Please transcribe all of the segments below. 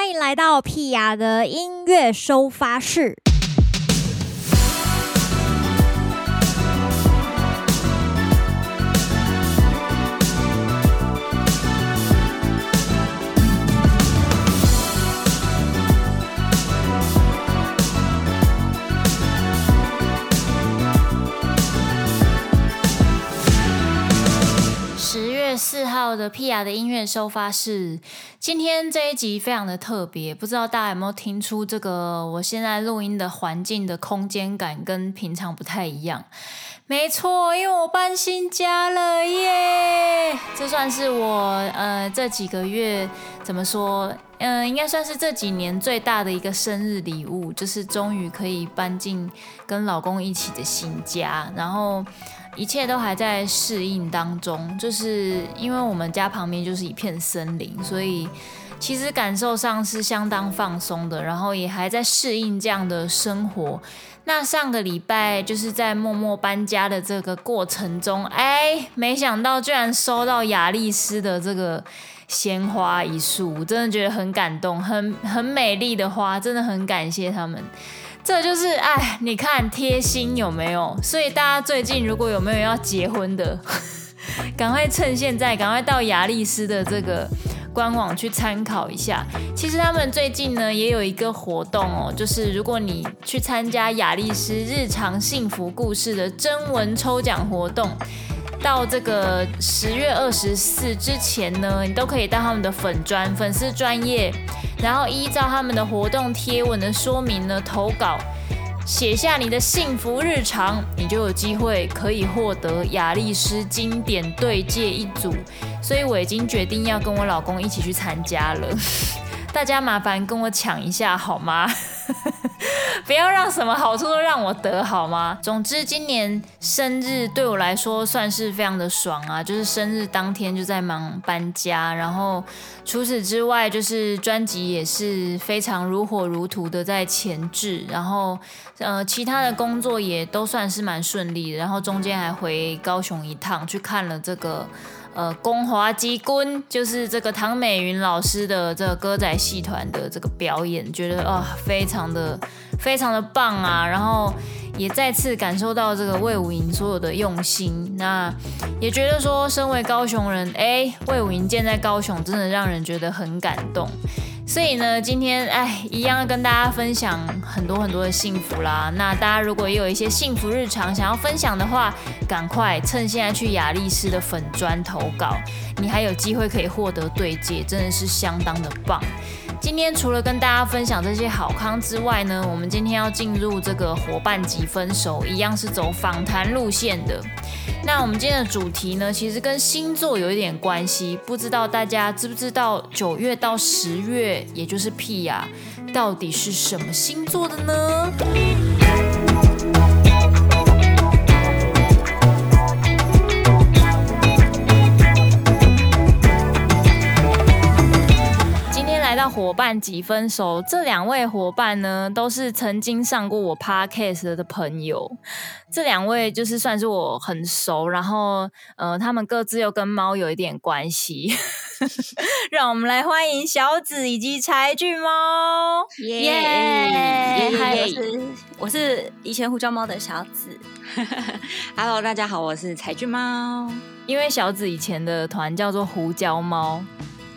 欢迎来到屁雅的音乐收发室。四号的 P.R. 的音乐收发室，今天这一集非常的特别，不知道大家有没有听出这个我现在录音的环境的空间感跟平常不太一样？没错，因为我搬新家了耶！这算是我呃这几个月怎么说？嗯、应该算是这几年最大的一个生日礼物，就是终于可以搬进跟老公一起的新家，然后。一切都还在适应当中，就是因为我们家旁边就是一片森林，所以其实感受上是相当放松的，然后也还在适应这样的生活。那上个礼拜就是在默默搬家的这个过程中，哎，没想到居然收到亚丽丝的这个鲜花一束，真的觉得很感动，很很美丽的花，真的很感谢他们。这就是哎，你看贴心有没有？所以大家最近如果有没有要结婚的，赶快趁现在，赶快到雅丽丝的这个官网去参考一下。其实他们最近呢也有一个活动哦，就是如果你去参加雅丽丝日常幸福故事的征文抽奖活动。到这个十月二十四之前呢，你都可以到他们的粉专、粉丝专业，然后依照他们的活动贴文的说明呢投稿，写下你的幸福日常，你就有机会可以获得雅丽丝经典对戒一组。所以我已经决定要跟我老公一起去参加了，大家麻烦跟我抢一下好吗？不要让什么好处都让我得好吗？总之，今年生日对我来说算是非常的爽啊！就是生日当天就在忙搬家，然后除此之外，就是专辑也是非常如火如荼的在前置，然后呃，其他的工作也都算是蛮顺利的。然后中间还回高雄一趟，去看了这个。呃，宫华鸡棍就是这个唐美云老师的这个歌仔戏团的这个表演，觉得啊、非常的非常的棒啊，然后也再次感受到这个魏武营所有的用心，那也觉得说，身为高雄人，哎，魏武营建在高雄，真的让人觉得很感动。所以呢，今天哎，一样要跟大家分享很多很多的幸福啦。那大家如果也有一些幸福日常想要分享的话，赶快趁现在去雅丽丝的粉砖投稿，你还有机会可以获得对接，真的是相当的棒。今天除了跟大家分享这些好康之外呢，我们今天要进入这个伙伴级分手，一样是走访谈路线的。那我们今天的主题呢，其实跟星座有一点关系，不知道大家知不知道九月到十月，也就是 P 啊，到底是什么星座的呢？伙伴几分熟？这两位伙伴呢，都是曾经上过我 podcast 的朋友。这两位就是算是我很熟，然后呃，他们各自又跟猫有一点关系。让我们来欢迎小紫以及柴俊猫。耶！嗨，我是我是以前胡椒猫的小紫。Hello，大家好，我是柴俊猫。因为小紫以前的团叫做胡椒猫，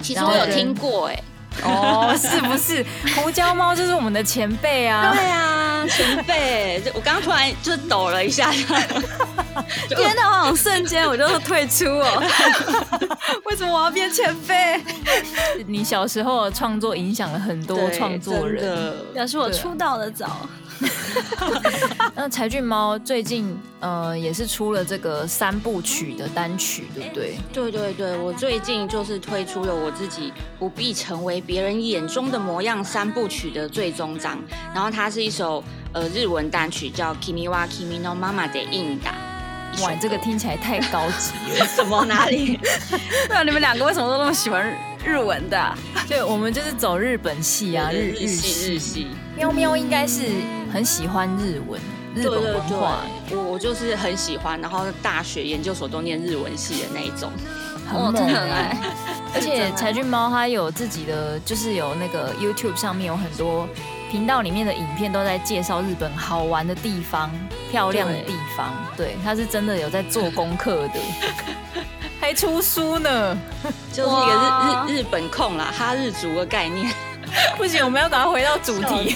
其实我有听过哎、欸。哦，是不是胡椒猫就是我们的前辈啊？对啊，前辈，我刚刚突然就抖了一下，天哪，好像瞬间我就退出哦。为什么我要变前辈？你小时候的创作影响了很多创作人，表示我出道的早。那柴俊猫最近呃也是出了这个三部曲的单曲，对不对？对对对，我最近就是推出了我自己不必成为别人眼中的模样三部曲的最终章，然后它是一首呃日文单曲，叫 Kimi wa Kimi no Mama de Inda。哇，这个听起来太高级了，什么哪里？那你们两个为什么都那么喜欢日文的、啊？就我们就是走日本系啊，日日系日系。喵喵应该是很喜欢日文，日本文化。我我就是很喜欢，然后大学研究所都念日文系的那一种。很猛、欸，真的很爱。而且柴俊猫它有自己的，就是有那个 YouTube 上面有很多频道里面的影片都在介绍日本好玩的地方、漂亮的地方。对，它是真的有在做功课的，还出书呢，就是一个日日日本控啦，哈日族的概念。不行，我们要赶快回到主题。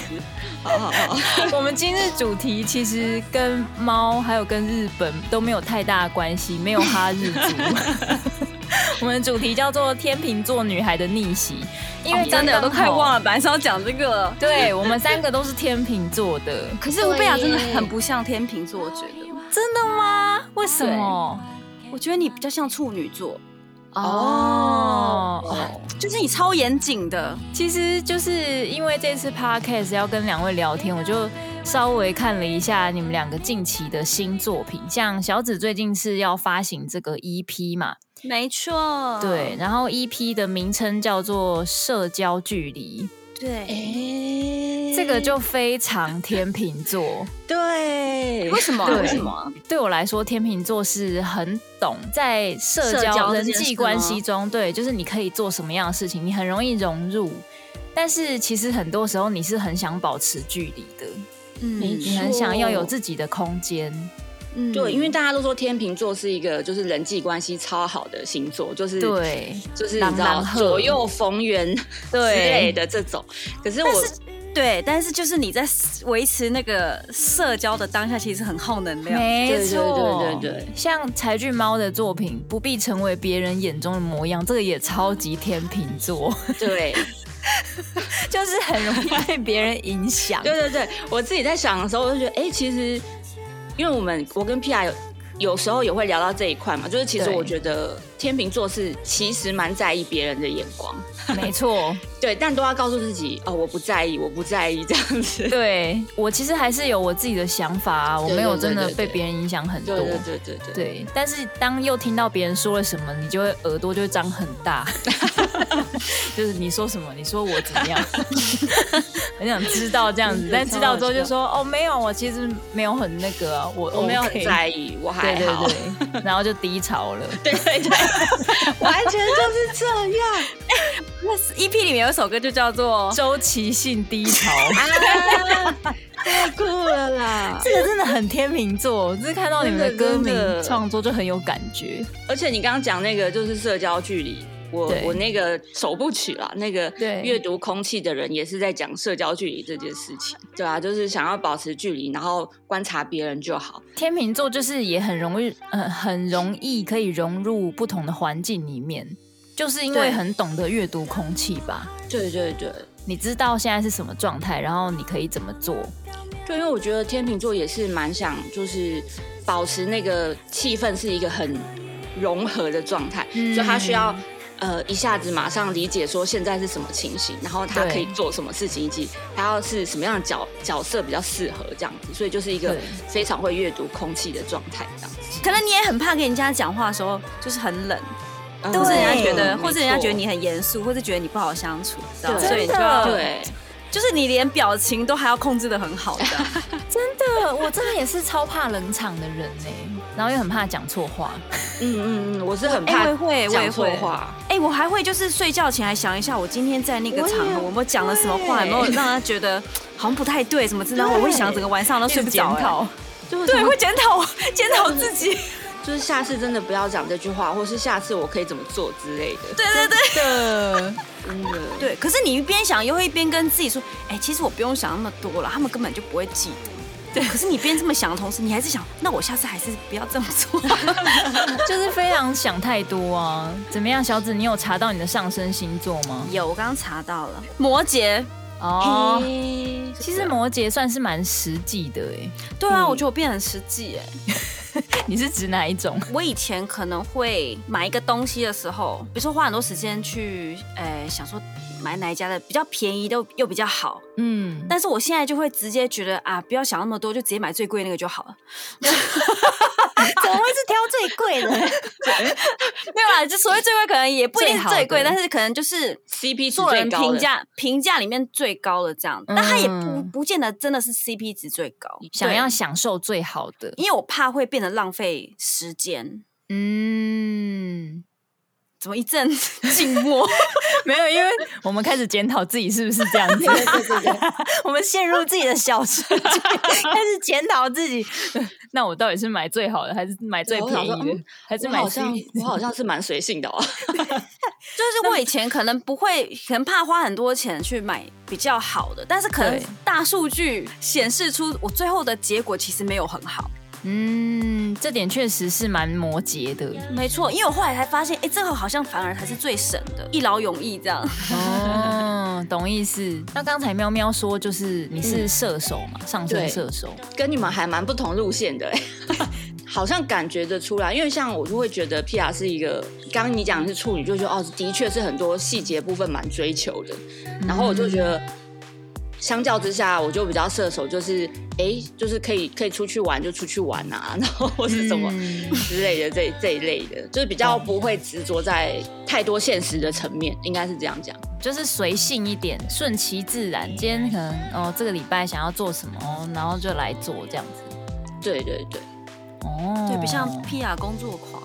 好好好，我们今日主题其实跟猫还有跟日本都没有太大的关系，没有哈日族。我们主题叫做天秤座女孩的逆袭，因为真的我都快忘了，本来是要讲这个。对，我们三个都是天秤座的，可是乌贝雅真的很不像天秤座，我觉得。真的吗？为什么？我觉得你比较像处女座。哦，哦，就是你超严谨的。其实就是因为这次 podcast 要跟两位聊天，我就稍微看了一下你们两个近期的新作品。像小紫最近是要发行这个 EP 嘛？没错。对，然后 EP 的名称叫做《社交距离》。对，欸、这个就非常天秤座。对，为什么？对为什么？对我来说，天秤座是很懂在社交、社交人际关系中，对，就是你可以做什么样的事情，你很容易融入。但是其实很多时候，你是很想保持距离的。嗯，你很想要有自己的空间。嗯，对，因为大家都说天秤座是一个就是人际关系超好的星座，就是对，就是你知道左右逢源之类的这种。可是我是对，但是就是你在维持那个社交的当下，其实很耗能量。没错，对对对对。像柴俊猫的作品，不必成为别人眼中的模样，这个也超级天秤座。对，就是很容易被别人影响。对对对，我自己在想的时候，我就觉得，哎，其实。因为我们我跟 Pia 有有时候也会聊到这一块嘛，就是其实我觉得天秤座是其实蛮在意别人的眼光，没错，对，但都要告诉自己哦，我不在意，我不在意这样子。对，我其实还是有我自己的想法啊，我没有真的被别人影响很多。对对对对对。对，但是当又听到别人说了什么，你就会耳朵就会张很大，就是你说什么，你说我怎么样，很想知道这样子，但知道之后就说哦，没有，我其实没有很那个、啊，我、我没有很在意，我还好。对对对，然后就低潮了。对 对对，完全就是这样。那 EP 里面有一首歌就叫做《周期性低潮》啊，太酷了啦！这个真的很天秤座，就是看到你们的歌名创作就很有感觉。而且你刚刚讲那个就是社交距离，我我那个首部曲啦，那个阅读空气的人也是在讲社交距离这件事情，对啊，就是想要保持距离，然后观察别人就好。天秤座就是也很容易，呃，很容易可以融入不同的环境里面。就是因为很懂得阅读空气吧？对对对，你知道现在是什么状态，然后你可以怎么做？对，因为我觉得天秤座也是蛮想，就是保持那个气氛是一个很融合的状态，嗯、所以他需要呃一下子马上理解说现在是什么情形，然后他可以做什么事情，以及他要是什么样的角角色比较适合这样子，所以就是一个非常会阅读空气的状态这样子。可能你也很怕跟人家讲话的时候就是很冷。或者人家觉得，或者人家觉得你很严肃，或者觉得你不好相处，对，所以就对，就是你连表情都还要控制的很好的。真的，我真的也是超怕冷场的人呢，然后又很怕讲错话。嗯嗯嗯，我是很怕会讲错话。哎，我还会就是睡觉前还想一下，我今天在那个场合我们讲了什么话，有没有让他觉得好像不太对，什么之类的，我会想整个晚上都睡不着。对，会检讨检讨自己。就是下次真的不要讲这句话，或是下次我可以怎么做之类的。对对对，真的，真的。对，可是你一边想，又会一边跟自己说：“哎、欸，其实我不用想那么多了，他们根本就不会记得。”对。可是你边这么想的同时，你还是想：“那我下次还是不要这么做。”就是非常想太多啊！怎么样，小紫，你有查到你的上升星座吗？有，我刚刚查到了，摩羯。哦，其实摩羯算是蛮实际的哎。对啊，我觉得我变很实际哎。你是指哪一种？我以前可能会买一个东西的时候，比如说花很多时间去，呃，想说买哪一家的比较便宜，都又比较好，嗯。但是我现在就会直接觉得啊，不要想那么多，就直接买最贵那个就好了。怎么会是挑最贵的？没有啦，就所谓最贵，可能也不一定是最贵，但是可能就是 CP 做人评价评价里面最高的这样。但它也不不见得真的是 CP 值最高，想要享受最好的，因为我怕会变得浪费时间。嗯，怎么一阵静默？没有，因为我们开始检讨自己是不是这样子。我们陷入自己的小世界，开始检讨自己。那我到底是买最好的，还是买最便宜的，嗯、还是买？好像我好像是蛮随性的哦。就是我以前可能不会，可能怕花很多钱去买比较好的，但是可能大数据显示出我最后的结果其实没有很好。嗯，这点确实是蛮摩羯的。没错，因为我后来才发现，哎，这个好像反而才是最省的，一劳永逸这样。哦，懂意思。那刚才喵喵说，就是你是射手嘛，嗯、上升射手，跟你们还蛮不同路线的，好像感觉得出来。因为像我就会觉得 Pia 是一个，刚刚你讲的是处女，就说哦，的确是很多细节部分蛮追求的。然后我就觉得。相较之下，我就比较射手，就是哎、欸，就是可以可以出去玩就出去玩啊，然后或是什么之类的、嗯、这这一类的，就是比较不会执着在太多现实的层面，应该是这样讲，就是随性一点，顺其自然。今天可能哦，这个礼拜想要做什么，然后就来做这样子。对对对，哦，对，不像 Pia 工作狂，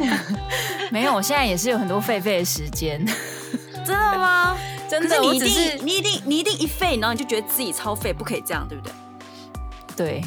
没有，我现在也是有很多废废的时间，真的吗？真的，你一定，你一定，你一定一废，然后你就觉得自己超废，不可以这样，对不对？对，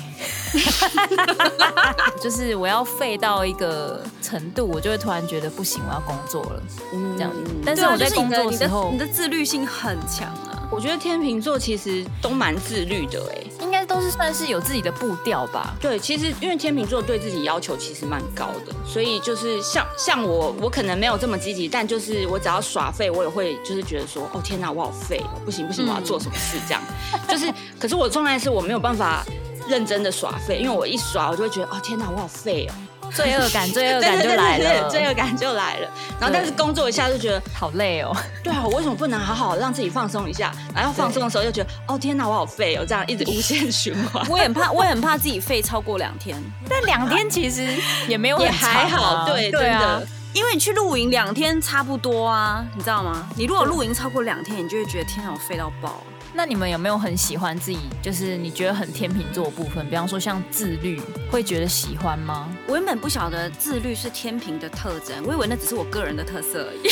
就是我要废到一个程度，我就会突然觉得不行，我要工作了，嗯这样。但是我在工作的时候，你的自律性很强啊。我觉得天秤座其实都蛮自律的，哎，都是算是有自己的步调吧。对，其实因为天秤座对自己要求其实蛮高的，所以就是像像我，我可能没有这么积极，但就是我只要耍废，我也会就是觉得说，哦天哪，我好废哦，不行不行，我要做什么事这样。嗯、就是，可是我状态是我没有办法认真的耍废，因为我一耍，我就会觉得，哦天哪，我好废哦。罪恶感，罪恶感就来了，罪恶感就来了。然后，但是工作一下就觉得好累哦。对啊，我为什么不能好好让自己放松一下？然后放松的时候又觉得，哦天哪，我好废哦，这样一直无限循环。我也很怕，我也很怕自己废超过两天。但两天其实也没有也还好，对，真的。因为你去露营两天差不多啊，你知道吗？你如果露营超过两天，你就会觉得天哪，我废到爆。那你们有没有很喜欢自己，就是你觉得很天秤座的部分？比方说像自律，会觉得喜欢吗？我原本不晓得自律是天秤的特征，我以为那只是我个人的特色而已。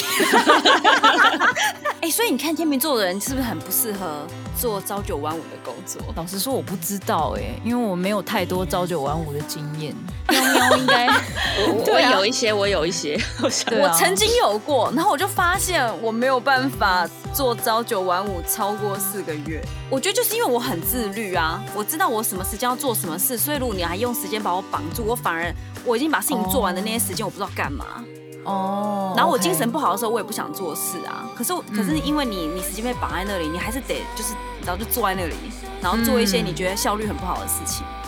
哎、欸，所以你看天秤座的人是不是很不适合做朝九晚五的工作？老实说，我不知道哎、欸，因为我没有太多朝九晚五的经验。喵喵应该 我我 有一些，我有一些，我，我曾经有过，然后我就发现我没有办法做朝九晚五超过四个月。我觉得就是因为我很自律啊，我知道我什么时间要做什么事，所以如果你还用时间把我绑住，我反而我已经把事情做完的那些时间，我不知道干嘛。哦。然后我精神不好的时候，我也不想做事啊。可是可是因为你你时间被绑在那里，你还是得就是然后就坐在那里，然后做一些你觉得效率很不好的事情。嗯，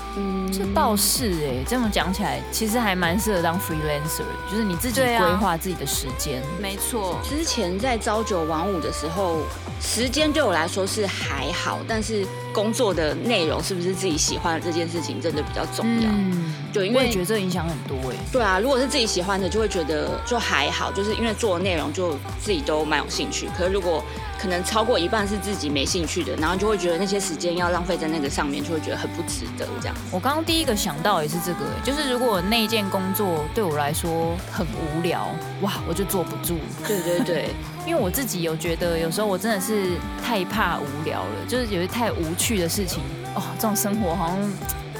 这倒是哎，这么讲起来，其实还蛮适合当 freelancer，就是你自己规划自己的时间。啊、没错，之前在朝九晚五的时候，时间对我来说是还好，但是工作的内容是不是自己喜欢的这件事情，真的比较重要。嗯，对，因为觉得这影响很多哎。对啊，如果是自己喜欢的，就会觉得就还好，就是因为做的内容就自己都蛮有兴趣。可是如果可能超过一半是自己没兴趣的，然后就会觉得那些时间要浪费在那个上面，就会觉得很不值得。这样，我刚刚第一个想到也是这个，就是如果那件工作对我来说很无聊，哇，我就坐不住。对对对，因为我自己有觉得，有时候我真的是太怕无聊了，就是有些太无趣的事情哦，这种生活好像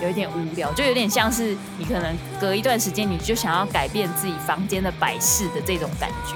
有一点无聊，就有点像是你可能隔一段时间你就想要改变自己房间的摆饰的这种感觉。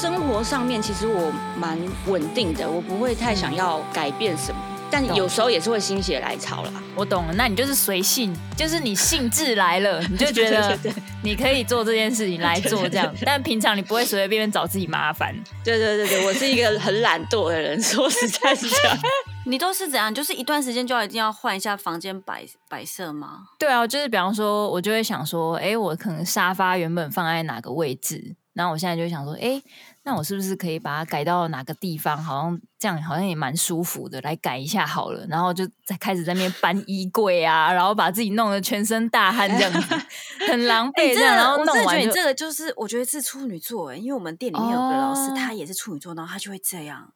生活上面其实我蛮稳定的，我不会太想要改变什么，但有时候也是会心血来潮啦。我懂了，那你就是随性，就是你兴致来了，你就觉得 你可以做这件事情来做这样，但平常你不会随随便便找自己麻烦。对对对对，我是一个很懒惰的人，说实在是这样。你都是怎样？就是一段时间就要一定要换一下房间摆摆设吗？对啊，就是比方说，我就会想说，哎，我可能沙发原本放在哪个位置。然后我现在就想说，哎，那我是不是可以把它改到哪个地方？好像这样好像也蛮舒服的，来改一下好了。然后就再开始在那边搬衣柜啊，然后把自己弄得全身大汗，这样子 很狼狈。这样，然后弄完就，我真的觉得你这个就是，我觉得是处女座哎，因为我们店里面有个老师，他也是处女座，然后他就会这样，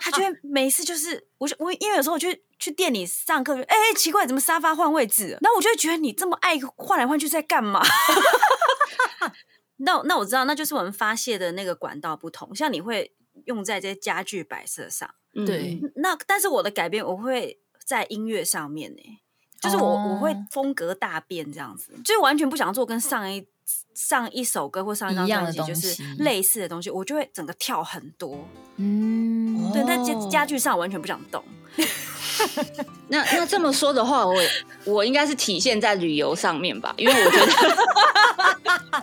他就会每次就是我我因为有时候我去去店里上课，哎，奇怪，怎么沙发换位置？然后我就会觉得你这么爱换来换去在干嘛？那那我知道，那就是我们发泄的那个管道不同。像你会用在这些家具摆设上，对。那但是我的改变，我会在音乐上面呢、欸，就是我、哦、我会风格大变这样子，就是完全不想做跟上一上一首歌或上一张专辑就是类似的东西，我就会整个跳很多。嗯，对，但家家具上完全不想动。那那这么说的话，我我应该是体现在旅游上面吧，因为我觉得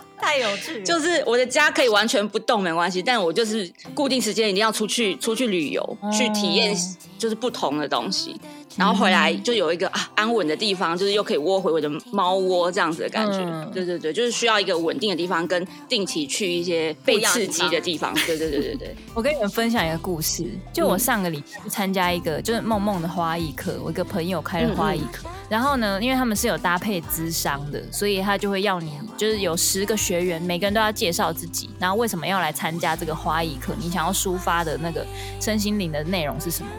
太有趣。就是我的家可以完全不动没关系，但我就是固定时间一定要出去出去旅游，去体验就是不同的东西。然后回来就有一个啊安稳的地方，就是又可以窝回我的猫窝这样子的感觉。嗯、对对对，就是需要一个稳定的地方，跟定期去一些被刺激的地方。对对对对对。我跟你们分享一个故事，就我上个礼拜参加一个就是梦梦的花艺课，我一个朋友开了花艺课。嗯嗯然后呢，因为他们是有搭配资商的，所以他就会要你就是有十个学员，每个人都要介绍自己，然后为什么要来参加这个花艺课，你想要抒发的那个身心灵的内容是什么？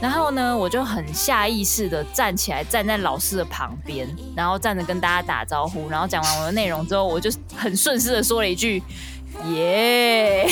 然后呢，我就很下意识的站起来，站在老师的旁边，然后站着跟大家打招呼。然后讲完我的内容之后，我就很顺势的说了一句“耶”。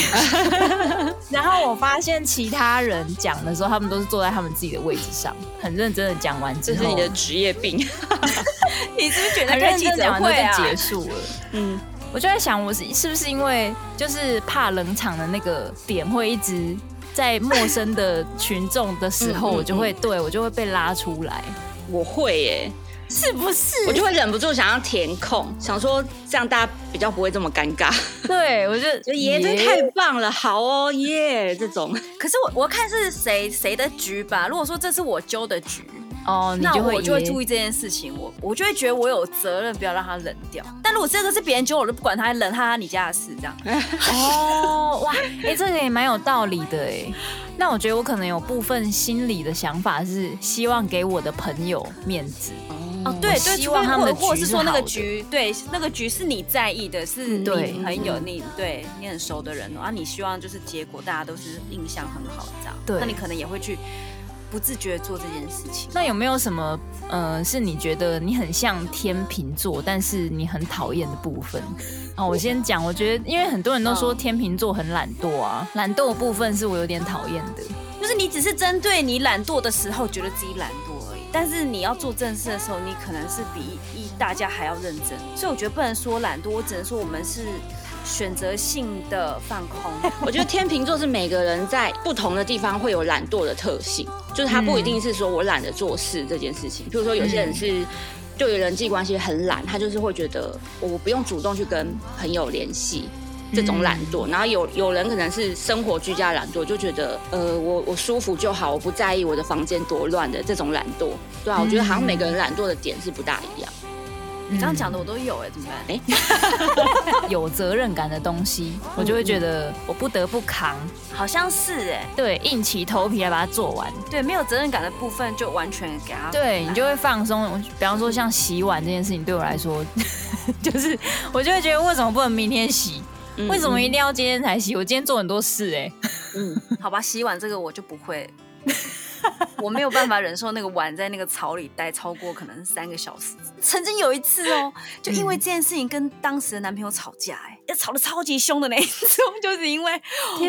然后我发现其他人讲的时候，他们都是坐在他们自己的位置上，很认真的讲完之后，这是你的职业病。你是不是觉得开记者会就结束了？嗯，我就在想，我是是不是因为就是怕冷场的那个点会一直。在陌生的群众的时候，我就会对我就会被拉出来。我会耶，是不是？我就会忍不住想要填空，想说这样大家比较不会这么尴尬。对，我就 觉得耶，这太棒了，好哦耶，这种。可是我我看是谁谁的局吧。如果说这是我揪的局。哦，那我就会注意这件事情，我我就会觉得我有责任，不要让他冷掉。但如果这个是别人揪，我就不管他冷，他你家的事这样。哦，哇，哎、欸，这个也蛮有道理的哎。那我觉得我可能有部分心理的想法是希望给我的朋友面子。哦，对对，希望他们或是说那个局，对那个局是你在意的，是你很有，你对你很熟的人，然后你希望就是结果大家都是印象很好这样。对，那你可能也会去。不自觉做这件事情，那有没有什么呃，是你觉得你很像天秤座，但是你很讨厌的部分？哦，我先讲，我觉得因为很多人都说天秤座很懒惰啊，懒惰的部分是我有点讨厌的，就是你只是针对你懒惰的时候觉得自己懒惰但是你要做正事的时候，你可能是比一大家还要认真，所以我觉得不能说懒惰，我只能说我们是。选择性的放空，我觉得天秤座是每个人在不同的地方会有懒惰的特性，就是他不一定是说我懒得做事这件事情。比如说有些人是对于人际关系很懒，他就是会觉得我不用主动去跟朋友联系这种懒惰。然后有有人可能是生活居家懒惰，就觉得呃我我舒服就好，我不在意我的房间多乱的这种懒惰。对啊，我觉得好像每个人懒惰的点是不大一样。你刚刚讲的我都有哎，怎么办？哎、欸，有责任感的东西，我就会觉得我不得不扛，好像是哎，对，硬起头皮来把它做完。对，没有责任感的部分就完全给它。对，你就会放松。比方说像洗碗这件事情，对我来说，就是我就会觉得为什么不能明天洗？嗯、为什么一定要今天才洗？我今天做很多事哎。嗯，好吧，洗碗这个我就不会。我没有办法忍受那个碗在那个槽里待超过可能三个小时。曾经有一次哦，就因为这件事情跟当时的男朋友吵架，哎，要吵得超级凶的那一种，就是因为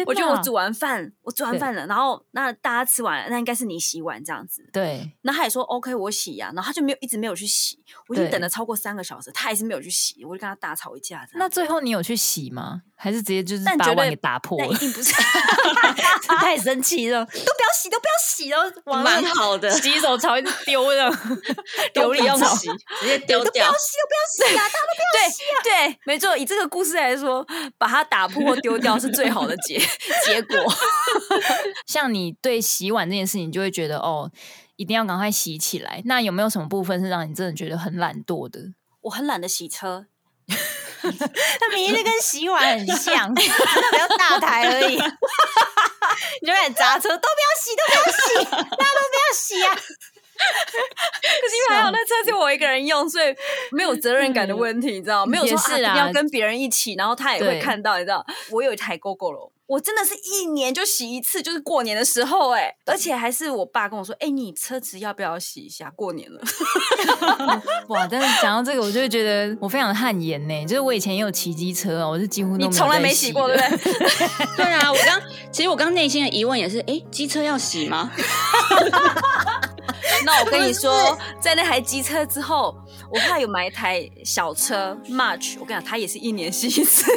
我觉得我煮完饭，我煮完饭了，然后那大家吃完了，那应该是你洗碗这样子。对。那他也说 OK，我洗呀，然后他就没有一直没有去洗，我已经等了超过三个小时，他还是没有去洗，我就跟他大吵一架。那最后你有去洗吗？还是直接就是把碗给打破了？一 定不是，太生气了，都不要洗，都不要洗了。蛮好的，洗手槽一直丢了，丢里要洗，直接丢掉。不要洗，不要洗啊！大家都不要洗啊！对对，没错。以这个故事来说，把它打破丢掉是最好的结 结果。像你对洗碗这件事情，你就会觉得哦，一定要赶快洗起来。那有没有什么部分是让你真的觉得很懒惰的？我很懒得洗车。他明明就跟洗碗很像，只是比较大台而已。你就开砸车，都不要洗，都不要洗，大家都不要洗啊！可是因为还好那车就我一个人用，所以没有责任感的问题，你知道？没有说是、啊、一定要跟别人一起，然后他也会看到，你知道？我有一台 Gogoro。我真的是一年就洗一次，就是过年的时候哎、欸，而且还是我爸跟我说，哎、欸，你车子要不要洗一下？过年了，哇！但是讲到这个，我就会觉得我非常的汗颜呢。就是我以前也有骑机车，我是几乎你从来没洗过，对不对？对啊，我刚 其实我刚内心的疑问也是，哎、欸，机车要洗吗？那我跟你说，在那台机车之后，我后来有买一台小车 March，我跟你讲，它也是一年洗一次。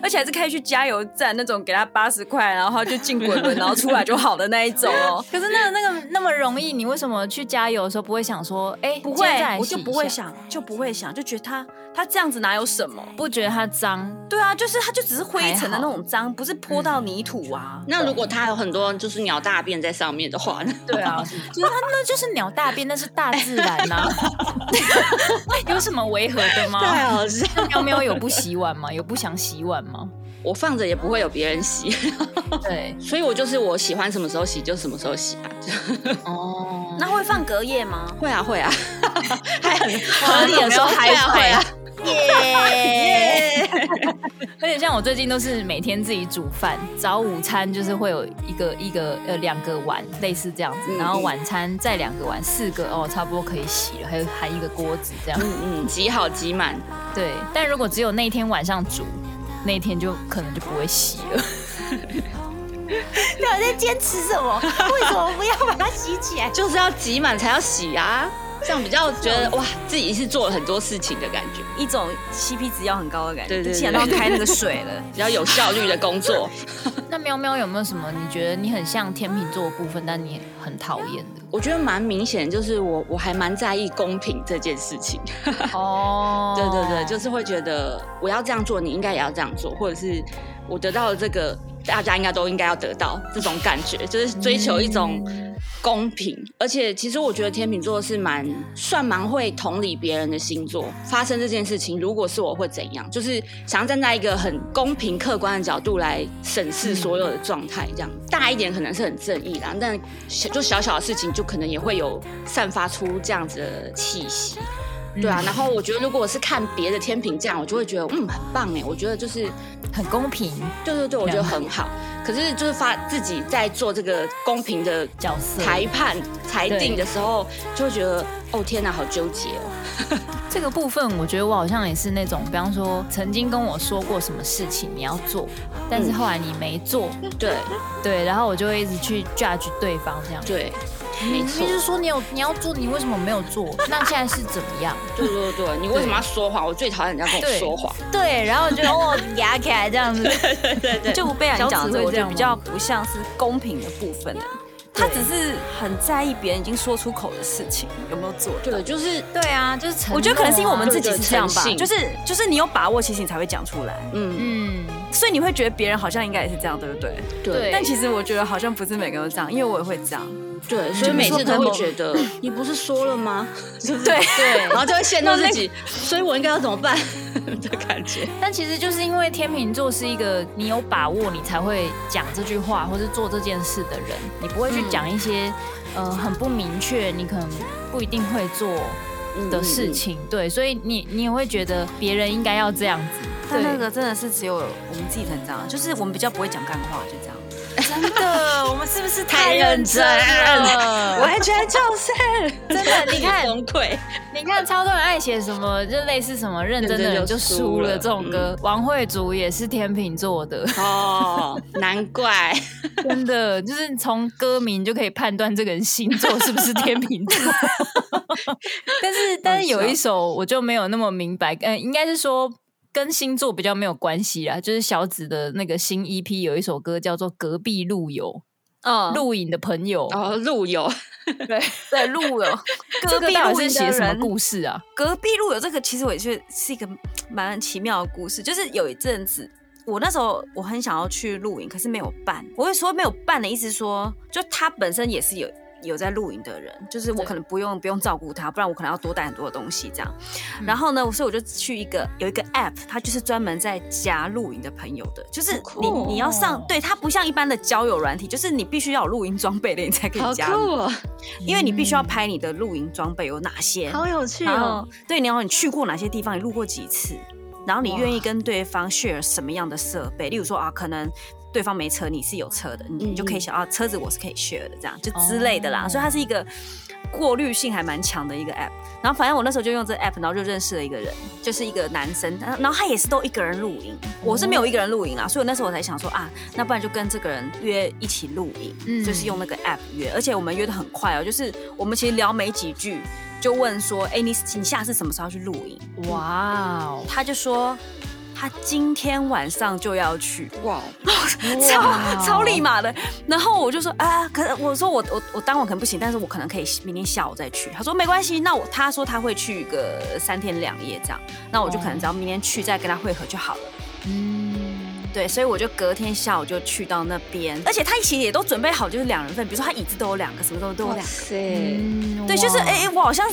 而且还是可以去加油站那种，给他八十块，然后就进滚轮，然后出来就好的那一种哦。可是那个那个那么容易，你为什么去加油的时候不会想说，哎，不会，我就不会想，就不会想，就觉得他他这样子哪有什么？不觉得它脏？对啊，就是它就只是灰尘的那种脏，不是泼到泥土啊。那如果它有很多就是鸟大便在上面的话呢？对啊，就是它那就是鸟大便，那是大自然呐。有什么违和的吗？太好笑。喵喵有不洗碗吗？有不想洗碗吗？我放着也不会有别人洗，对，所以我就是我喜欢什么时候洗就什么时候洗啊。哦，那会放隔夜吗？会啊会啊，还很合理的时候还会啊，耶！而且像我最近都是每天自己煮饭，早午餐就是会有一个一个呃两个碗类似这样子，然后晚餐再两个碗，四个哦，差不多可以洗了，还有还一个锅子这样，嗯嗯，挤好挤满。对，但如果只有那天晚上煮。那天就可能就不会洗了。你在坚持什么？为什么不要把它洗起来？就是要挤满才要洗啊，这样比较觉得哇，自己是做了很多事情的感觉，一种 CP 值要很高的感觉。对对对，既然都要开那个水了，比较有效率的工作。那喵喵有没有什么你觉得你很像天秤座的部分，但你很讨厌的？我觉得蛮明显，就是我我还蛮在意公平这件事情。哦，对对对，就是会觉得我要这样做，你应该也要这样做，或者是我得到了这个，大家应该都应该要得到这种感觉，就是追求一种公平。嗯、而且其实我觉得天秤座是蛮算蛮会同理别人的星座。发生这件事情，如果是我会怎样？就是想要站在一个很公平客观的角度来审视所有的状态，这样大一点可能是很正义啦，但小就小小的事情就可能也会有散发出这样子的气息。对啊，然后我觉得如果我是看别的天秤这样，我就会觉得嗯很棒哎，我觉得就是很公平。对对对，我觉得很好。可是就是发自己在做这个公平的角色裁判裁定的时候，就会觉得哦天哪，好纠结哦。这个部分我觉得我好像也是那种，比方说曾经跟我说过什么事情你要做，但是后来你没做，对对，然后我就会一直去 judge 对方这样。对。你就是说你有你要做，你为什么没有做？那现在是怎么样？对对对，你为什么要说谎？我最讨厌人家跟我说谎。对，然后就哦压起来这样子。对对对，就被人讲这个，我觉得比较不像是公平的部分的。他只是很在意别人已经说出口的事情有没有做。对，就是对啊，就是我觉得可能是因为我们自己是这样吧，就是就是你有把握，其实你才会讲出来。嗯嗯，所以你会觉得别人好像应该也是这样，对不对？对。但其实我觉得好像不是每个人都这样，因为我也会这样。对，所以每次都会觉得你不是说了吗？对对，然后就会陷入自己，所以我应该要怎么办 的感觉。但其实就是因为天秤座是一个你有把握你才会讲这句话或是做这件事的人，你不会去讲一些呃很不明确，你可能不一定会做的事情。对，所以你你也会觉得别人应该要这样子。但那个真的是只有我们自己成长，就是我们比较不会讲干话，就这样。真的，我们是不是太认真了？完全就是真的。你看崩溃，你看超多人爱写什么，就类似什么认真的人就输了这种歌。王慧竹也是天秤座的哦，难怪。真的，就是从歌名就可以判断这个人星座是不是天秤座。但是，但是有一首我就没有那么明白，嗯，应该是说。跟星座比较没有关系啦，就是小紫的那个新 EP 有一首歌叫做《隔壁路友》，嗯，录影的朋友哦，录友，对对，录友，隔壁路是写什么故事啊？隔壁路友这个其实我也觉得是一个蛮奇妙的故事，就是有一阵子，我那时候我很想要去录影，可是没有办。我会说没有办的意思说，就他本身也是有。有在露营的人，就是我可能不用不用照顾他，不然我可能要多带很多的东西这样。嗯、然后呢，所以我就去一个有一个 app，它就是专门在加露营的朋友的，就是你你要上，对，它不像一般的交友软体，就是你必须要有露营装备的你才可以加入，哦、因为你必须要拍你的露营装备有哪些，好有趣哦。对，你要你去过哪些地方，你露过几次。然后你愿意跟对方 share 什么样的设备，例如说啊，可能对方没车，你是有车的，你就可以想啊，车子我是可以 share 的，这样就之类的啦。哦、所以它是一个过滤性还蛮强的一个 app。然后反正我那时候就用这 app，然后就认识了一个人，就是一个男生，然后他也是都一个人露营，我是没有一个人露营啦，所以那时候我才想说啊，那不然就跟这个人约一起露营，嗯、就是用那个 app 约，而且我们约得很快哦，就是我们其实聊没几句。就问说，哎、欸，你你下次什么时候去露营？哇哦，他就说他今天晚上就要去，哇，超超立马的。然后我就说啊，可是我说我我我当晚可能不行，但是我可能可以明天下午再去。他说没关系，那我他说他会去个三天两夜这样，那我就可能只要明天去再跟他会合就好了。嗯。对，所以我就隔天下午就去到那边，而且他其实也都准备好，就是两人份，比如说他椅子都有两个，什么都都有两对，就是哎、欸，我好像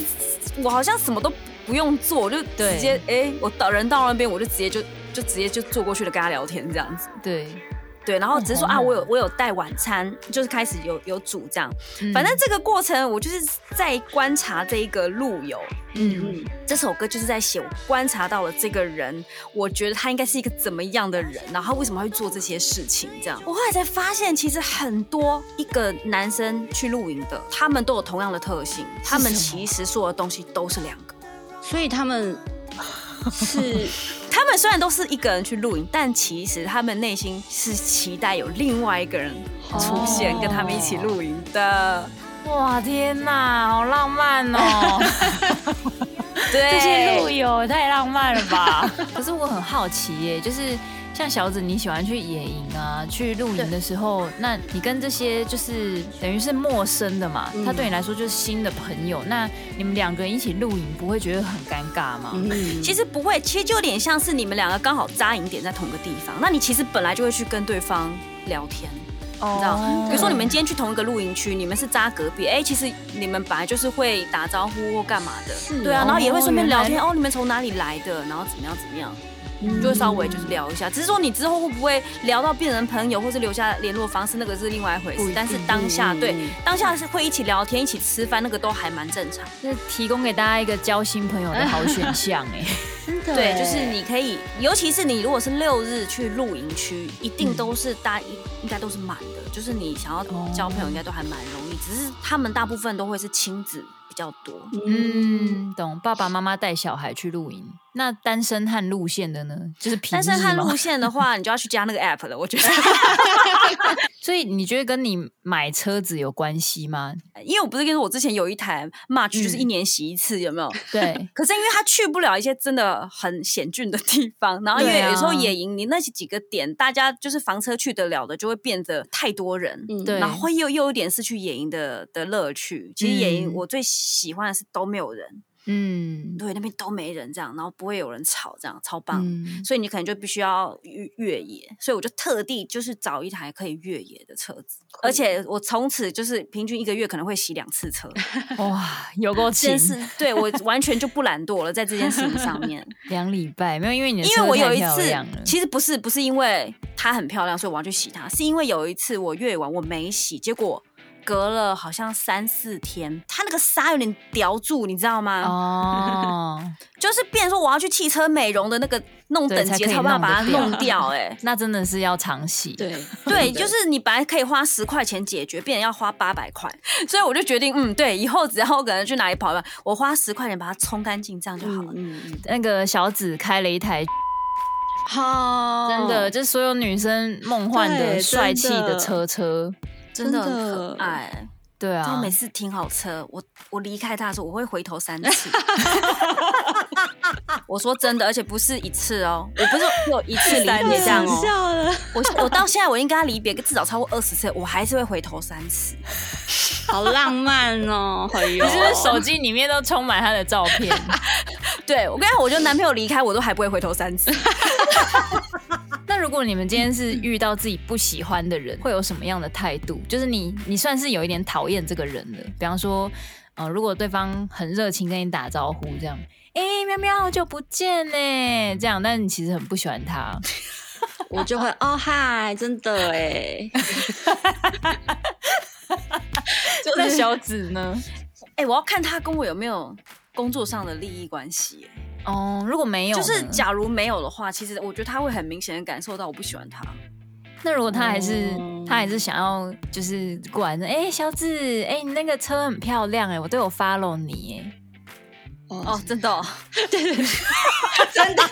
我好像什么都不用做，我就直接哎、欸，我到人到那边，我就直接就就直接就坐过去了，跟他聊天这样子。对。对，然后只是说啊，我有我有带晚餐，就是开始有有煮这样。反正这个过程，我就是在观察这一个路友。嗯嗯，这首歌就是在写我观察到了这个人，我觉得他应该是一个怎么样的人，然后他为什么会做这些事情？这样，我后来才发现，其实很多一个男生去露营的，他们都有同样的特性，他们其实所有的东西都是两个，所以他们是。他们虽然都是一个人去露营，但其实他们内心是期待有另外一个人出现，跟他们一起露营的。哇，天哪，好浪漫哦！对，这些露友也太浪漫了吧？可是我很好奇耶，就是。像小紫，你喜欢去野营啊？去露营的时候，那你跟这些就是等于是陌生的嘛？嗯、他对你来说就是新的朋友。那你们两个人一起露营，不会觉得很尴尬吗？嗯、其实不会，其实就有点像是你们两个刚好扎营点在同个地方。那你其实本来就会去跟对方聊天，知道？比如说你们今天去同一个露营区，你们是扎隔壁，哎、欸，其实你们本来就是会打招呼或干嘛的，是对啊，然后也会顺便聊天。哦，哦，你们从哪里来的？然后怎么样？怎么样？你就会稍微就是聊一下，只是说你之后会不会聊到变成朋友，或是留下联络方式，那个是另外一回事。但是当下对当下是会一起聊天、一起吃饭，那个都还蛮正常。是提供给大家一个交新朋友的好选项哎，真的。对，就是你可以，尤其是你如果是六日去露营区，一定都是大应应该都是满的，就是你想要交朋友应该都还蛮容易。只是他们大部分都会是亲子比较多。嗯，懂。爸爸妈妈带小孩去露营。那单身汉路线的呢？就是单身汉路线的 话，你就要去加那个 app 了。我觉得，所以你觉得跟你买车子有关系吗？因为我不是跟你说，我之前有一台 March，就是一年洗一次，嗯、有没有？对。可是因为它去不了一些真的很险峻的地方，然后因为有时候野营，你那几个点，大家就是房车去得了的，就会变得太多人。嗯，对。然后又又有一点失去野营的的乐趣。其实野营我最喜欢的是都没有人。嗯，对，那边都没人，这样，然后不会有人吵，这样超棒。嗯、所以你可能就必须要越越野，所以我就特地就是找一台可以越野的车子，而且我从此就是平均一个月可能会洗两次车。哇，有够勤！对，我完全就不懒惰了，在这件事情上面。两礼拜没有，因为你的因为我有一次，其实不是不是因为它很漂亮，所以我要去洗它，是因为有一次我越野完我没洗，结果。隔了好像三四天，它那个沙有点叼住，你知道吗？哦，就是变成说我要去汽车美容的那个弄等级，才有办法把它弄掉。哎，那真的是要常洗。对对，就是你本来可以花十块钱解决，变成要花八百块，所以我就决定，嗯，对，以后只要我可能去哪里跑吧，我花十块钱把它冲干净，这样就好了。嗯嗯。那个小紫开了一台，好，真的，就是所有女生梦幻的帅气的车车。真的很可爱，对啊，我每次停好车，我我离开他的时候，我会回头三次。我说真的，而且不是一次哦，我不是有一次离别这样哦。我我到现在我已经跟他离别，至少超过二十次，我还是会回头三次。好浪漫哦！你是不是手机里面都充满他的照片？对，我跟你讲，我觉得男朋友离开我都还不会回头三次。那如果你们今天是遇到自己不喜欢的人，会有什么样的态度？就是你，你算是有一点讨厌这个人的。比方说，呃，如果对方很热情跟你打招呼，这样，哎、欸，喵喵，好久不见呢，这样，但是你其实很不喜欢他，我就会，哦，嗨，真的哎，那小紫呢？哎、欸，我要看他跟我有没有工作上的利益关系。哦，如果没有，就是假如没有的话，其实我觉得他会很明显的感受到我不喜欢他。那如果他还是、哦、他还是想要就是过来说，哎、欸，小子，哎、欸，你那个车很漂亮，哎，我都有 follow 你，哎。哦，真的、哦，对对对，真的，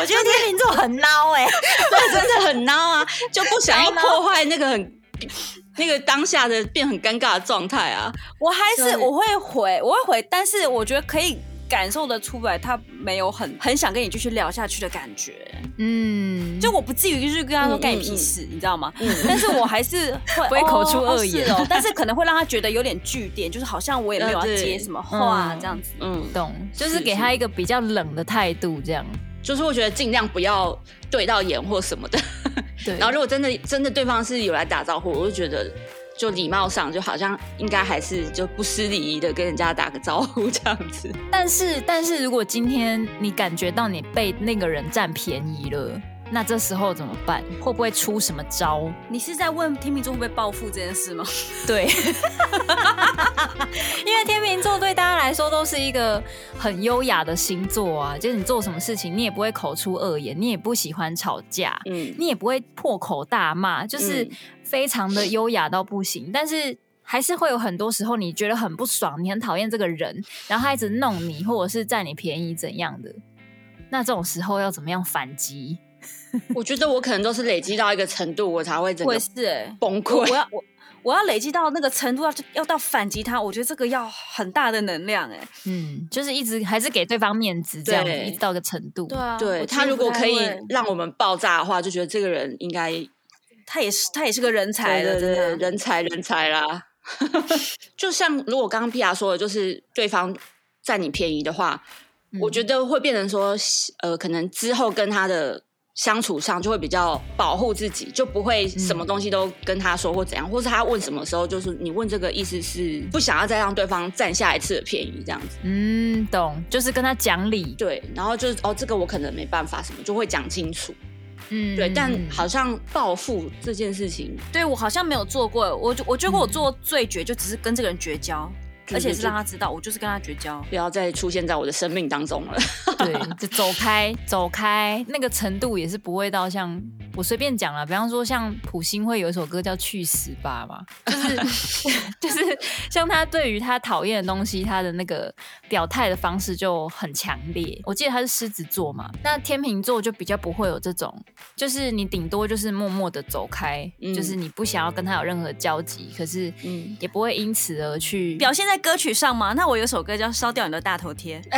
我觉得天秤座很孬哎，对，真的很孬啊，就不想要破坏那个很 那个当下的变很尴尬的状态啊。我还是我会回，我会回，但是我觉得可以。感受得出来，他没有很很想跟你继续聊下去的感觉。嗯，就我不至于就是跟他说干你屁事，嗯嗯嗯、你知道吗？嗯，但是我还是会 不会口出恶言哦，哦，但是可能会让他觉得有点句点，就是好像我也没有要接什么话这样子。嗯，嗯懂，就是给他一个比较冷的态度，这样。就是我觉得尽量不要对到眼或什么的。对。然后如果真的真的对方是有来打招呼，我就觉得。就礼貌上，就好像应该还是就不失礼仪的跟人家打个招呼这样子。但是，但是如果今天你感觉到你被那个人占便宜了，那这时候怎么办？会不会出什么招？你是在问天秤座会不会报复这件事吗？对，因为天秤座对大家来说都是一个很优雅的星座啊，就是你做什么事情，你也不会口出恶言，你也不喜欢吵架，嗯，你也不会破口大骂，就是。嗯非常的优雅到不行，但是还是会有很多时候你觉得很不爽，你很讨厌这个人，然后他一直弄你，或者是占你便宜怎样的？那这种时候要怎么样反击？我觉得我可能都是累积到一个程度，我才会真的崩溃。我要我我要累积到那个程度要，要要到反击他，我觉得这个要很大的能量哎。嗯，就是一直还是给对方面子，这样子一直到一个程度。对啊，对他如果可以让我们爆炸的话，就觉得这个人应该。他也是，他也是个人才的，真的人才人才啦。就像如果刚刚 Pia 说的，就是对方占你便宜的话，嗯，我觉得会变成说，呃，可能之后跟他的相处上就会比较保护自己，就不会什么东西都跟他说或怎样，嗯，或是他问什么时候，就是你问这个意思是不想要再让对方占下一次的便宜，这样子。嗯，懂，就是跟他讲理。对，然后就是哦，这个我可能没办法，什么就会讲清楚。嗯，对，但好像报复这件事情，对我好像没有做过。我我觉得我做最绝就只是跟这个人绝交，嗯、而且是让他知道我就是跟他绝交，不要再出现在我的生命当中了。对，就走开，走开，那个程度也是不会到像。我随便讲了，比方说像普星会有一首歌叫《去死吧》嘛，就是 就是像他对于他讨厌的东西，他的那个表态的方式就很强烈。我记得他是狮子座嘛，那天秤座就比较不会有这种，就是你顶多就是默默的走开，嗯，就是你不想要跟他有任何交集，可是嗯，也不会因此而去表现在歌曲上吗。那我有首歌叫《烧掉你的大头贴》。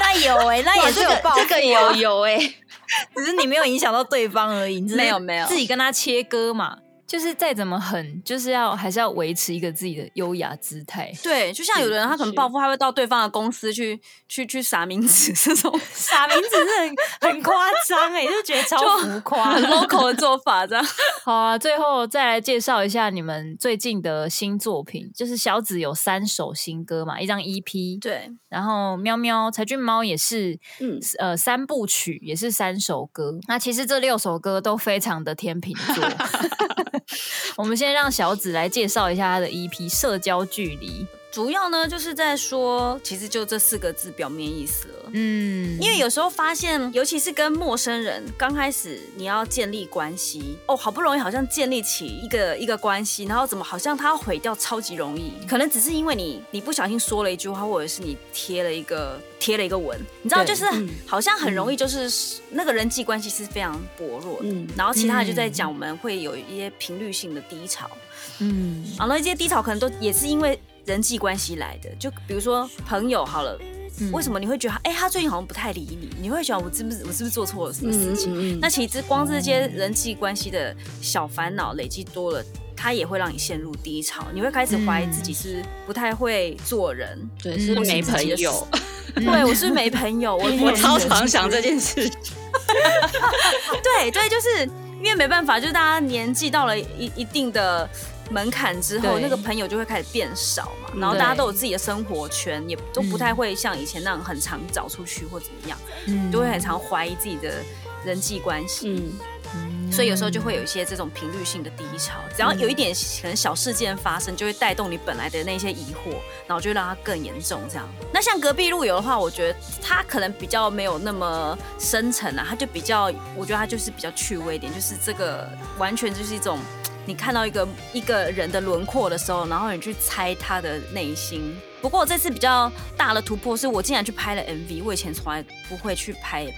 那有哎、欸，那也是有报复、啊、这个有有哎、欸，只是你没有影响到对方而已，没有没有，自己跟他切割嘛。就是再怎么狠，就是要还是要维持一个自己的优雅姿态。对，就像有的人他可能报复，他会到对方的公司去去去撒名字，这种 撒名字是很很夸张哎，就觉得超浮夸、很 local 的做法这样。好啊，最后再来介绍一下你们最近的新作品，就是小紫有三首新歌嘛，一张 EP。对，然后喵喵柴俊猫也是，嗯呃三部曲也是三首歌。那其实这六首歌都非常的天秤座。我们先让小紫来介绍一下他的 EP《社交距离》。主要呢，就是在说，其实就这四个字表面意思了。嗯，因为有时候发现，尤其是跟陌生人，刚开始你要建立关系，哦，好不容易好像建立起一个一个关系，然后怎么好像他要毁掉超级容易？可能只是因为你你不小心说了一句话，或者是你贴了一个贴了一个文，你知道，就是好像很容易，就是那个人际关系是非常薄弱的。嗯，然后其他的就在讲我们会有一些频率性的低潮。嗯，然后那些低潮可能都也是因为。人际关系来的，就比如说朋友好了，嗯、为什么你会觉得哎、欸，他最近好像不太理你？你会想我是不是我是不是做错了什么事情？嗯嗯嗯、那其实光这些人际关系的小烦恼累积多了，他也会让你陷入低潮。你会开始怀疑自己是不太会做人，嗯、对，是没朋友。对，我是没朋友，我 我超常想这件事。对对，就是因为没办法，就是大家年纪到了一一定的。门槛之后，那个朋友就会开始变少嘛，然后大家都有自己的生活圈，也都不太会像以前那样很常找出去或怎么样，嗯，都会很常怀疑自己的人际关系。嗯，所以有时候就会有一些这种频率性的低潮，只要有一点可能小事件发生，就会带动你本来的那些疑惑，然后就会让它更严重。这样，那像隔壁路友的话，我觉得他可能比较没有那么深沉啊，他就比较，我觉得他就是比较趣味一点，就是这个完全就是一种你看到一个一个人的轮廓的时候，然后你去猜他的内心。不过我这次比较大的突破是我竟然去拍了 MV，我以前从来不会去拍 MV。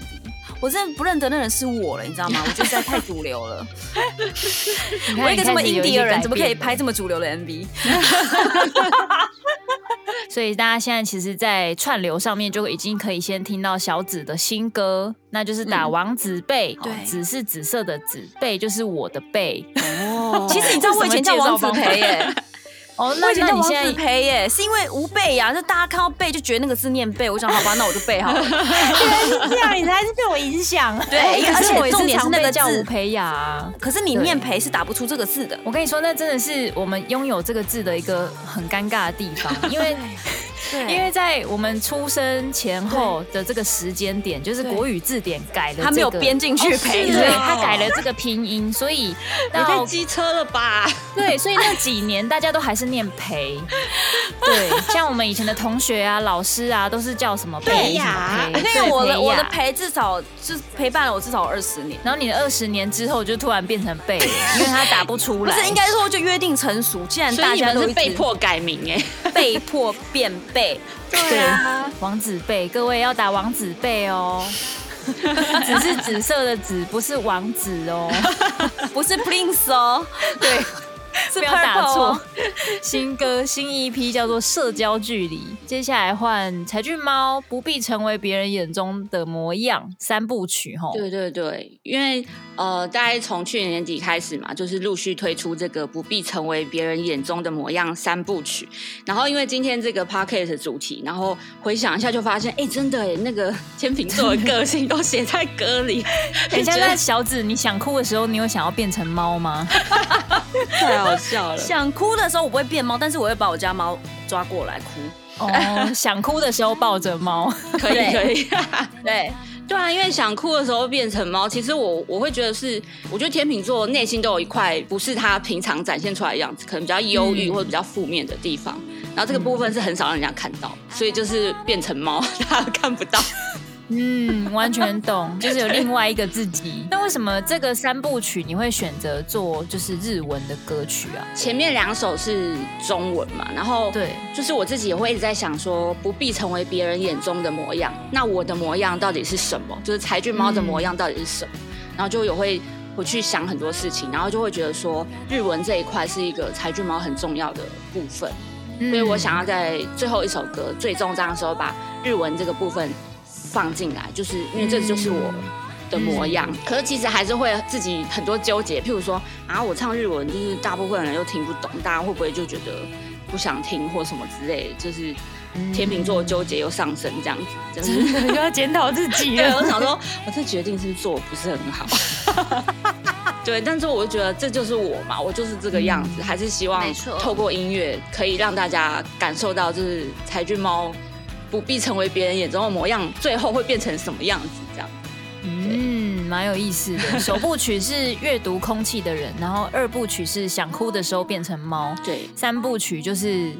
我真的不认得那人是我了，你知道吗？我觉得实在太主流了。我一个这么 indie 的人，怎么可以拍这么主流的 MV？所以大家现在其实，在串流上面就已经可以先听到小紫的新歌，那就是打王子贝，对，紫是紫色的紫，贝就是我的贝。哦，其实你知道我以前叫王子培耶。哦，那以前叫王子培耶，是因为吴贝呀，就大家看到贝就觉得那个字念贝，我想好吧，那我就背好了。原来是这样，你才是被我影响。对，而且重点是那个叫吴培雅，可是你念培是打不出这个字的。我跟你说，那真的是我们拥有这个字的一个很尴尬的地方，因为。对，因为在我们出生前后的这个时间点，就是国语字典改了、这个，他没有编进去陪，对，他改了这个拼音，所以你太机车了吧？对，所以那几年大家都还是念陪，对，像我们以前的同学啊、老师啊，都是叫什么陪呀？那个我的我的陪至少是陪伴了我至少二十年，然后你的二十年之后就突然变成贝，因为他打不出来，不是应该说就约定成熟，既然大家都是被迫改名哎，被迫变背。对啊，王子贝，各位要打王子贝哦。只是紫色的紫，不是王子哦，不是 Prince 哦。对。不要打错，新歌新一批叫做《社交距离》，接下来换柴俊猫，不必成为别人眼中的模样三部曲吼。对对对，因为呃，大概从去年年底开始嘛，就是陆续推出这个不必成为别人眼中的模样三部曲。然后因为今天这个 podcast 主题，然后回想一下就发现，哎，真的哎，那个 天秤座的个性都写在歌里。等一下，那小紫，你想哭的时候，你有想要变成猫吗？太好笑了！想哭的时候我不会变猫，但是我会把我家猫抓过来哭。哦，想哭的时候抱着猫，可以可以。对对啊，因为想哭的时候变成猫，其实我我会觉得是，我觉得天秤座内心都有一块不是他平常展现出来的样子，可能比较忧郁或者比较负面的地方，然后这个部分是很少让人家看到，所以就是变成猫，大家看不到。嗯，完全懂，就是有另外一个自己。那为什么这个三部曲你会选择做就是日文的歌曲啊？前面两首是中文嘛，然后对，就是我自己也会一直在想说，不必成为别人眼中的模样。那我的模样到底是什么？就是柴郡猫的模样到底是什么？嗯、然后就有会回去想很多事情，然后就会觉得说，日文这一块是一个柴郡猫很重要的部分，嗯、所以我想要在最后一首歌最终章的时候把日文这个部分。放进来，就是因为这就是我的模样。嗯、可是其实还是会自己很多纠结，譬如说啊，我唱日文，就是大部分人又听不懂，大家会不会就觉得不想听或什么之类的？就是天秤座纠结又上升这样子，真的就要检讨自己了。我想说，我这决定是做不是很好。对，但是我就觉得这就是我嘛，我就是这个样子，嗯、还是希望透过音乐可以让大家感受到，就是柴郡猫。不必成为别人眼中的模样，最后会变成什么样子？这样，嗯，蛮有意思的。首部曲是阅读空气的人，然后二部曲是想哭的时候变成猫，对，三部曲就是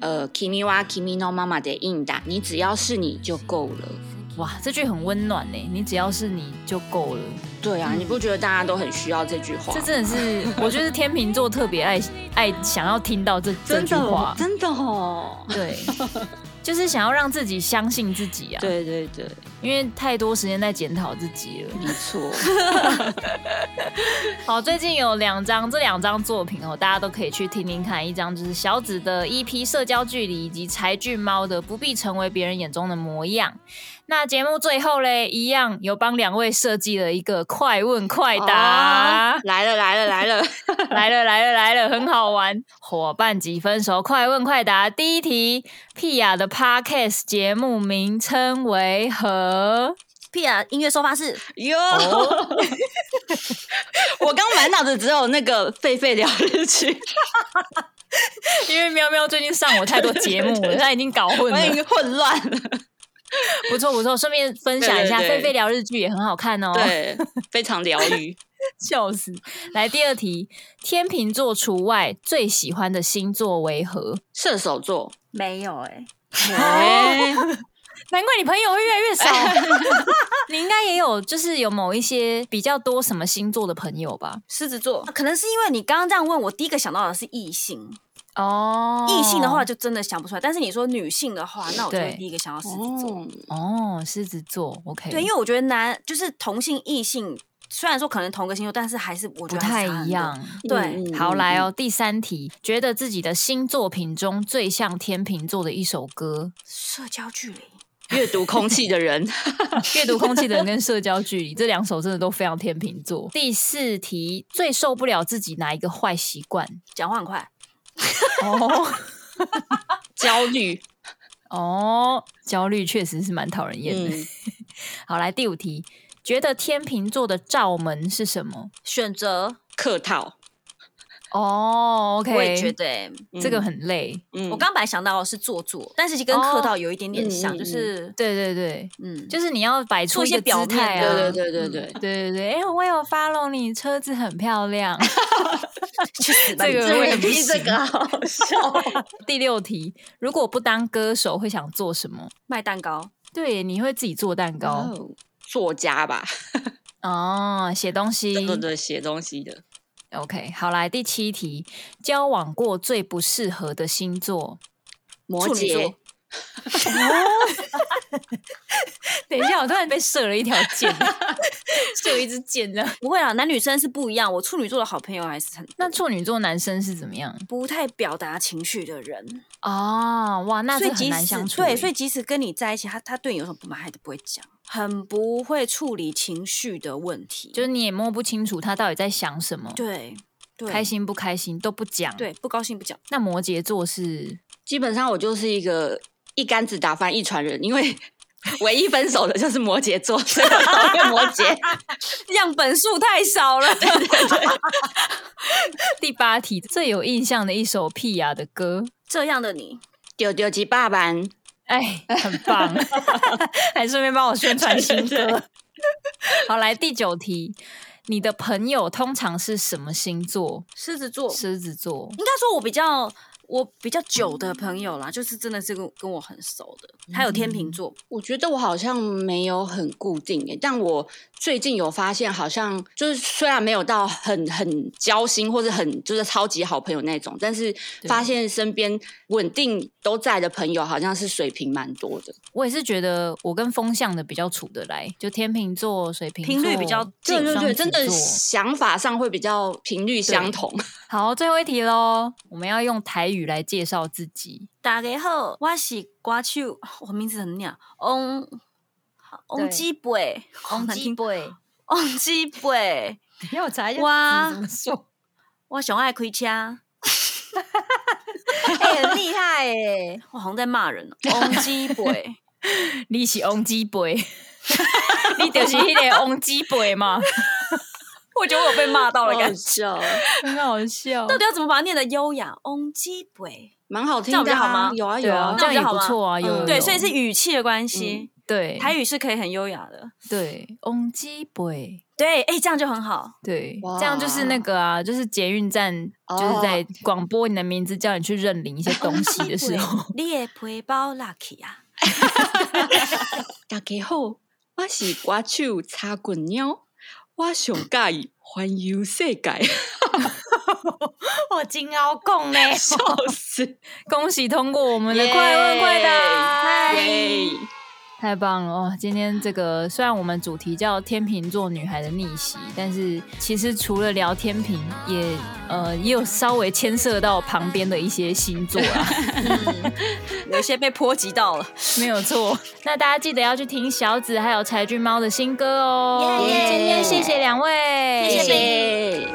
呃，Kimi wa Kimi no Mama de Inda，你只要是你就够了。哇，这句很温暖呢，你只要是你就够了。对啊，你不觉得大家都很需要这句话？这真的是，我觉得天秤座特别爱爱想要听到这这句话，真的哦，对。就是想要让自己相信自己啊！对对对，因为太多时间在检讨自己了。没错。好，最近有两张，这两张作品哦，大家都可以去听听看。一张就是小紫的 EP《社交距离》，以及柴俊猫的《不必成为别人眼中的模样》。那节目最后嘞，一样有帮两位设计了一个快问快答，哦、来了来了来了 来了来了来了，很好玩。伙伴几分熟？快问快答。第一题，屁雅的 Podcast 节目名称为何？屁雅音乐收发室。哟，我刚满脑子只有那个狒狒聊日剧，因为喵喵最近上我太多节目了，他已经搞混了，已经混乱了。不错不错，顺便分享一下，《菲菲聊日剧》也很好看哦，对，非常疗愈。笑死！来第二题，天秤座除外，最喜欢的星座为何？射手座没有哎、欸，欸、难怪你朋友会越来越少。你应该也有，就是有某一些比较多什么星座的朋友吧？狮子座，可能是因为你刚刚这样问我，第一个想到的是异性。哦，异性的话就真的想不出来，但是你说女性的话，那我就会第一个想到狮子座。哦，狮子座，OK。对，因为我觉得男就是同性异性，虽然说可能同个星座，但是还是我觉得不太一样。对，嗯、好来哦，第三题，觉得自己的新作品中最像天秤座的一首歌，社交距离。阅读空气的人，阅读空气的人跟社交距离这两首真的都非常天秤座。第四题，最受不了自己哪一个坏习惯？讲话很快。哦，焦虑哦，焦虑确实是蛮讨人厌的。嗯、好，来第五题，觉得天秤座的罩门是什么？选择客套。哦、oh，OK，我也觉得、欸嗯、这个很累。嗯，我刚本来想到是做作，但是就跟客套有一点点像，oh, 就是对对对，嗯，就是你要摆出一些表态啊，对对对对对对对对。哎、欸，我有 follow 你，车子很漂亮。这个我也不行，这个好笑。第六题，如果不当歌手，会想做什么？卖蛋糕。对，你会自己做蛋糕。Oh, 作家吧？哦，写东西。对对对，写东西的。OK，好，来第七题，交往过最不适合的星座，摩羯。等一下，我突然被射了一条箭，射一支箭呢？不会啦，男女生是不一样。我处女座的好朋友还是很……那处女座男生是怎么样？不太表达情绪的人哦，哇，那这很难相处。对，所以即使跟你在一起，他他对你有什么不满，他都不会讲，很不会处理情绪的问题，就是你也摸不清楚他到底在想什么。对，对，开心不开心都不讲，对，不高兴不讲。那摩羯座是基本上我就是一个。一竿子打翻一船人，因为 唯一分手的就是摩羯座，所以我讨厌摩羯，样本数太少了。对对对。第八题，最有印象的一首屁雅的歌，《这样的你》，丢丢鸡爸爸，哎，很棒，还顺便帮我宣传新歌。好，来第九题，你的朋友通常是什么星座？狮子座，狮子座。应该说，我比较。我比较久的朋友啦，就是真的是跟跟我很熟的，还有天秤座。我觉得我好像没有很固定诶，但我最近有发现，好像就是虽然没有到很很交心或者很就是超级好朋友那种，但是发现身边稳定都在的朋友，好像是水平蛮多的。我也是觉得我跟风向的比较处得来，就天秤座、水瓶频率比较近，对对对，真的想法上会比较频率相同。好，最后一题喽，我们要用台语。来介绍自己。大家好，我是歌手，我名字很鸟，翁翁基贝，翁基贝，翁基贝。要我查一下哇怎么说？我想爱开车，欸、很厉害哎！我好像在骂人。翁基贝，你是翁基贝，你就是那个翁基贝吗？我觉得我被骂到了，感觉 很好笑。到底要怎么把它念的优雅？翁基贝，蛮好听的，好吗？有啊有啊，这样也不错啊。有对，所以是语气的关系。对，台语是可以很优雅的。对，翁基贝，对，哎，这样就很好。对，这样就是那个啊，就是捷运站，就是在广播你的名字，叫你去认领一些东西的时候。你也背包 lucky 啊！大家好，我是歌手擦滚鸟。我上盖环游世界，我真好讲呢，笑死！恭喜通过我们的快问快答。太棒了哦！今天这个虽然我们主题叫天秤座女孩的逆袭，但是其实除了聊天秤，也呃也有稍微牵涉到旁边的一些星座啊，嗯、有些被波及到了，没有错。那大家记得要去听小紫还有柴郡猫的新歌哦。Yeah, yeah, 今天谢谢两位，谢谢。